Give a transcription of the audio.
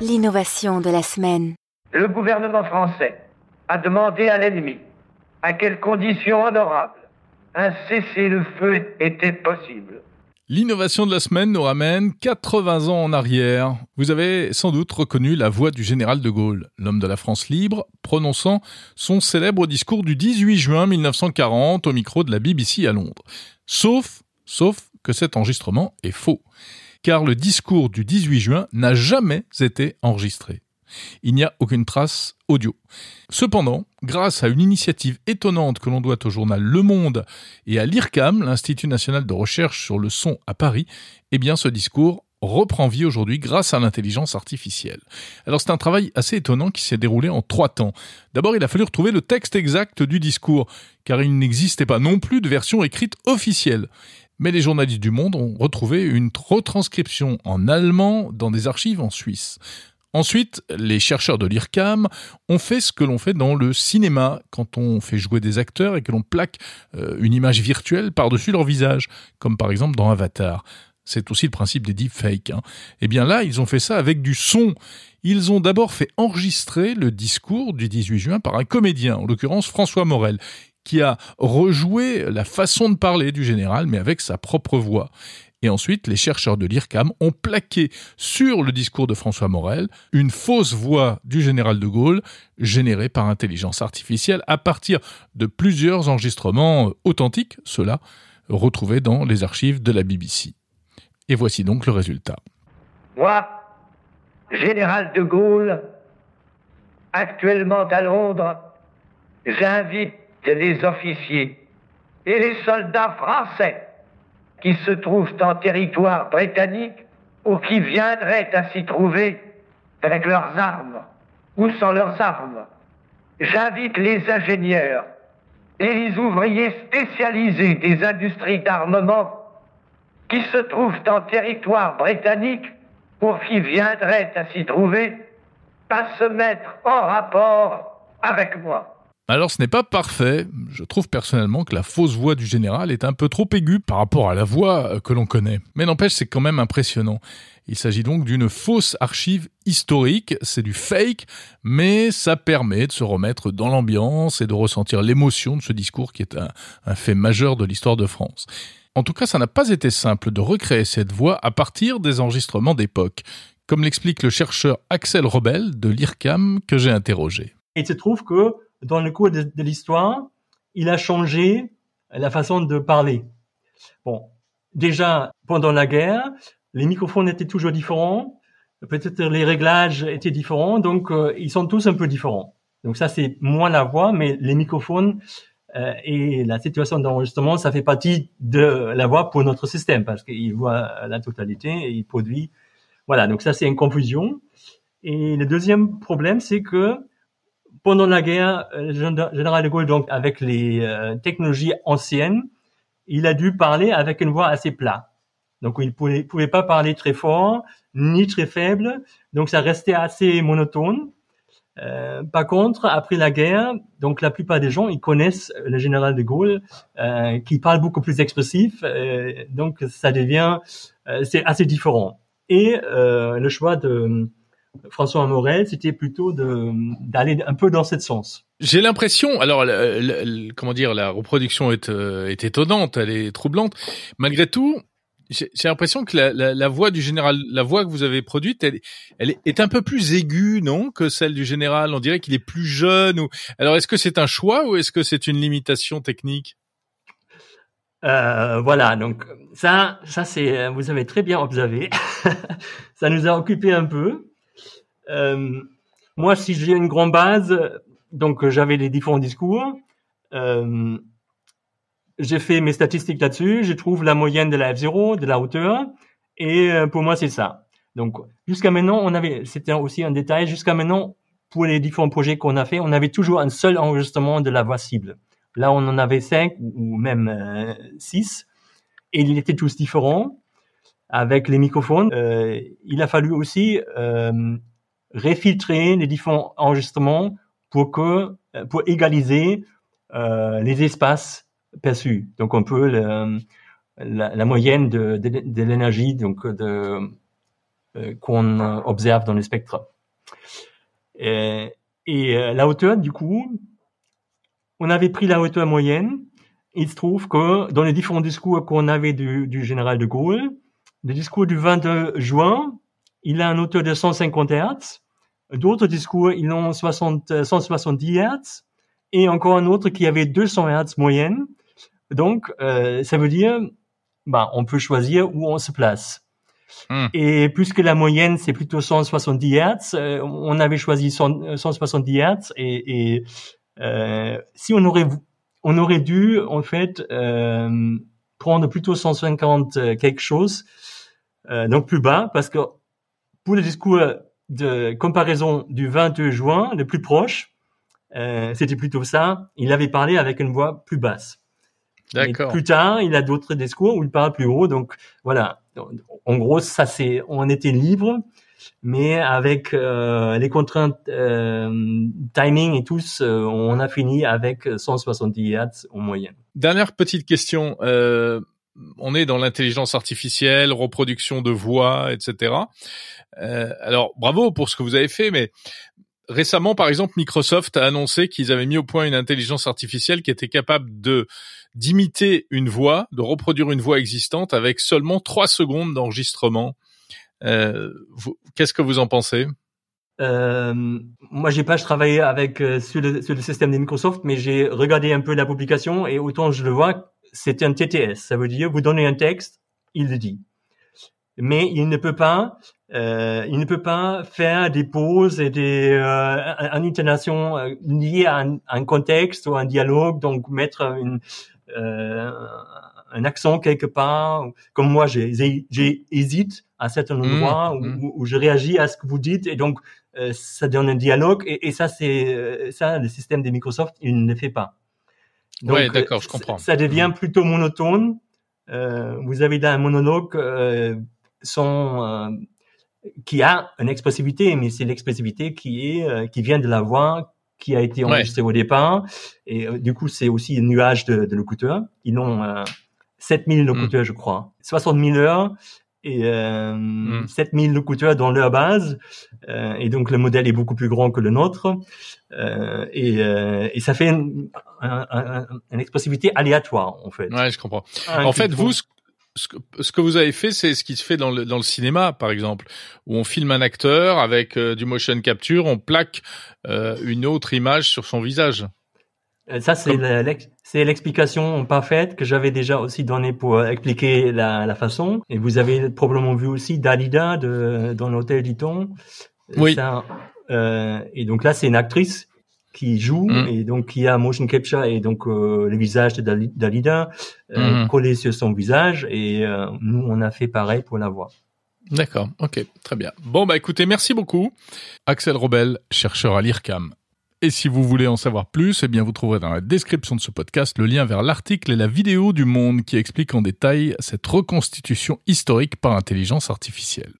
L'innovation de la semaine. Le gouvernement français a demandé à l'ennemi à quelles conditions honorables un cessez-le-feu était possible. L'innovation de la semaine nous ramène 80 ans en arrière. Vous avez sans doute reconnu la voix du général de Gaulle, l'homme de la France libre, prononçant son célèbre discours du 18 juin 1940 au micro de la BBC à Londres. Sauf, sauf que cet enregistrement est faux. Car le discours du 18 juin n'a jamais été enregistré. Il n'y a aucune trace audio. Cependant, grâce à une initiative étonnante que l'on doit au journal Le Monde et à l'IRCAM, l'Institut national de recherche sur le son à Paris, eh bien ce discours reprend vie aujourd'hui grâce à l'intelligence artificielle. Alors c'est un travail assez étonnant qui s'est déroulé en trois temps. D'abord, il a fallu retrouver le texte exact du discours, car il n'existait pas non plus de version écrite officielle. Mais les journalistes du Monde ont retrouvé une retranscription en allemand dans des archives en Suisse. Ensuite, les chercheurs de l'IRCAM ont fait ce que l'on fait dans le cinéma quand on fait jouer des acteurs et que l'on plaque euh, une image virtuelle par-dessus leur visage, comme par exemple dans Avatar. C'est aussi le principe des deepfakes. Hein. Eh bien là, ils ont fait ça avec du son. Ils ont d'abord fait enregistrer le discours du 18 juin par un comédien, en l'occurrence François Morel qui a rejoué la façon de parler du général, mais avec sa propre voix. Et ensuite, les chercheurs de l'IRCAM ont plaqué sur le discours de François Morel une fausse voix du général de Gaulle générée par intelligence artificielle à partir de plusieurs enregistrements authentiques, ceux-là retrouvés dans les archives de la BBC. Et voici donc le résultat. Moi, général de Gaulle, actuellement à Londres, j'invite les officiers et les soldats français qui se trouvent en territoire britannique ou qui viendraient à s'y trouver avec leurs armes ou sans leurs armes? J'invite les ingénieurs et les ouvriers spécialisés des industries d'armement qui se trouvent en territoire britannique ou qui viendraient à s'y trouver à se mettre en rapport avec moi. Alors ce n'est pas parfait. Je trouve personnellement que la fausse voix du général est un peu trop aiguë par rapport à la voix euh, que l'on connaît. Mais n'empêche, c'est quand même impressionnant. Il s'agit donc d'une fausse archive historique, c'est du fake, mais ça permet de se remettre dans l'ambiance et de ressentir l'émotion de ce discours qui est un, fait majeur de l'histoire de France. En tout cas, ça n'a pas été simple de recréer cette voix à partir des enregistrements d'époque, comme l'explique le chercheur Axel Robel de l'IRCAM que j'ai interrogé. Il se trouve que dans le cours de, l'histoire, il a changé la façon de parler. Bon, déjà pendant la guerre, les microphones étaient toujours différents, peut-être les réglages étaient différents, donc euh, ils sont tous un peu différents. Donc ça c'est moins la voix, mais les microphones euh, et la situation d'enregistrement, ça fait partie de la voix pour notre système parce qu'il voit la totalité et il produit. Voilà, donc ça c'est une confusion. Et le deuxième problème, c'est que pendant la guerre, le euh, général de Gaulle, donc avec les euh, technologies anciennes, il a dû parler avec une voix assez plate. Donc il pouvait, pouvait pas parler très fort ni très faible, donc ça restait assez monotone. Euh, par contre, après la guerre, donc la plupart des gens ils connaissent le général de Gaulle euh, qui parle beaucoup plus expressif, euh, donc ça devient c'est assez différent. Et le choix de François Morel, c'était plutôt d'aller un peu dans ce sens. J'ai l'impression, alors comment dire, la reproduction est, euh, est étonnante, elle est troublante. Malgré tout, j'ai l'impression que la, la, voix du général, la voix que vous avez produite, elle, elle est un peu plus aiguë, non, que celle du général? On dirait qu'il est plus jeune. Ou alors, est-ce que c'est un choix ou est-ce que c'est une limitation technique? Euh, voilà, donc ça, ça c'est, vous avez très bien observé. ça nous a occupé un peu. Euh, moi, si j'ai une grande base, donc j'avais les différents discours, euh, j'ai fait mes statistiques là-dessus, je trouve la moyenne de la F0, de la hauteur, et euh, pour moi c'est ça. Donc jusqu'à maintenant, on avait, c'était aussi un détail, jusqu'à maintenant, pour les différents projets qu'on a fait, on avait toujours un seul enregistrement de la voix cible. Là, on en avait cinq ou même euh, six, et ils étaient tous différents avec les microphones. Euh, il a fallu aussi euh, réfiltrer les différents enregistrements pour que euh, pour égaliser euh, les espaces perçus. Donc un peu la, moyenne de, de, l'énergie donc de qu'on observe dans le spectre. Et, et la hauteur, du coup, on avait pris la hauteur moyenne. Il se trouve que dans les différents discours qu'on avait du, du général de Gaulle, le discours du 22 juin, il a un hauteur de 150 Hz. D'autres discours, ils ont 60, 170 Hz. Et encore un autre qui avait 200 Hz moyenne. Donc, euh, ça veut dire, bah, on peut choisir où on se place. Hmm. Et puisque la moyenne, c'est plutôt 170 Hz, euh, on avait choisi 170 Hz. Et, et euh, si on aurait, on aurait dû, en fait, prendre plutôt 150 quelque chose, donc plus bas, parce que pour le discours de comparaison du 22 juin, le plus proche, euh, c'était plutôt ça. Il avait parlé avec une voix plus basse. D'accord. Plus tard, il a d'autres discours où il parle plus haut. Donc voilà. En gros, ça c'est, on était libre, mais avec euh, les contraintes euh, timing et tous, on a fini avec 170 Hz en moyenne. Dernière petite question. Euh, on est dans l'intelligence artificielle, reproduction de voix, etc. Euh, alors bravo pour ce que vous avez fait, mais récemment, par exemple, Microsoft a annoncé qu'ils avaient mis au point une intelligence artificielle qui était capable de d'imiter une voix, de reproduire une voix existante avec seulement trois secondes d'enregistrement. Euh, Qu'est-ce que vous en pensez? Euh, moi, j'ai pas travaillé avec euh, sur, le, sur, le, système de Microsoft, mais j'ai regardé un peu la publication et autant je le vois, c'est un TTS. Ça veut dire vous donnez un texte, il le dit. Mais il ne peut pas, euh, il ne peut pas faire des pauses et des euh, une intonation euh, liée à un, contexte ou un dialogue, donc mettre une, euh, un accent quelque part. Comme moi, j'ai hésite à certains mmh, endroits mmh. où, où, je réagis à ce que vous dites et donc euh, ça donne un dialogue et, et ça c'est ça le système de Microsoft il ne fait pas. Oui, d'accord, je comprends. Ça devient mmh. plutôt monotone. Euh, vous avez là un monologue euh, sans, euh, qui a une expressivité, mais c'est l'expressivité qui est euh, qui vient de la voix qui a été enregistrée au départ. Et euh, du coup, c'est aussi un nuage de, de locuteurs. Ils ont 7000 mmh. locuteurs, je crois. 60 000 heures et euh, mmh. 7000 locuteurs dans leur base. Euh, et donc, le modèle est beaucoup plus grand que le nôtre. Euh, et, euh, et, ça fait une, une, expressivité aléatoire, en fait. Ouais, je comprends. en fait, vous, ce, ce, que vous avez fait, c'est ce qui se fait dans le, dans le cinéma, par exemple, où on filme un acteur avec euh, du motion capture, on plaque euh, une autre image sur son visage. Euh, ça, c'est l'explication parfaite que j'avais déjà aussi donnée pour expliquer la, la, façon. Et vous avez probablement vu aussi Dalida de, dans l'hôtel Ditton. Oui. euh, et donc là, c'est une actrice qui joue mm. et donc qui a motion capture et donc euh, le visage de Dalida euh, mm. collé sur son visage et euh, nous on a fait pareil pour la voix. D'accord, ok, très bien. Bon bah écoutez, merci beaucoup, Axel Robel, chercheur à l'IRCAM. Et si vous voulez en savoir plus, eh bien vous trouverez dans la description de ce podcast le lien vers l'article et la vidéo du Monde qui explique en détail cette reconstitution historique par intelligence artificielle.